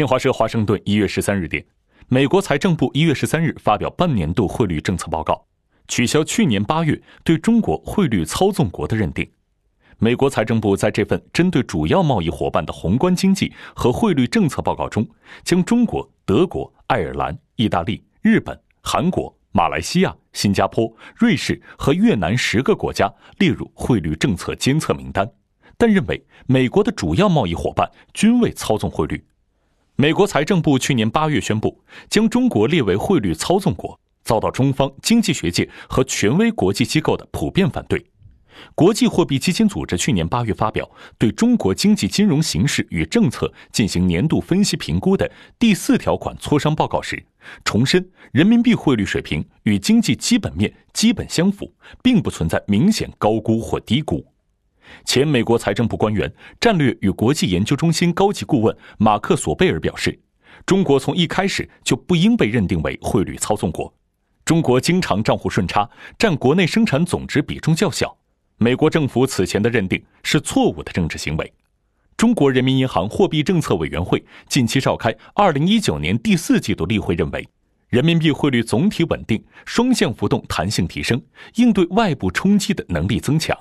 新华社华盛顿一月十三日电，美国财政部一月十三日发表半年度汇率政策报告，取消去年八月对中国汇率操纵国的认定。美国财政部在这份针对主要贸易伙伴的宏观经济和汇率政策报告中，将中国、德国、爱尔兰、意大利、日本、韩国。马来西亚、新加坡、瑞士和越南十个国家列入汇率政策监测名单，但认为美国的主要贸易伙伴均未操纵汇率。美国财政部去年八月宣布将中国列为汇率操纵国，遭到中方经济学界和权威国际机构的普遍反对。国际货币基金组织去年八月发表对中国经济金融形势与政策进行年度分析评估的第四条款磋商报告时，重申人民币汇率水平与经济基本面基本相符，并不存在明显高估或低估。前美国财政部官员、战略与国际研究中心高级顾问马克·索贝尔表示，中国从一开始就不应被认定为汇率操纵国。中国经常账户顺差，占国内生产总值比重较小。美国政府此前的认定是错误的政治行为。中国人民银行货币政策委员会近期召开二零一九年第四季度例会，认为人民币汇率总体稳定，双向浮动弹性提升，应对外部冲击的能力增强。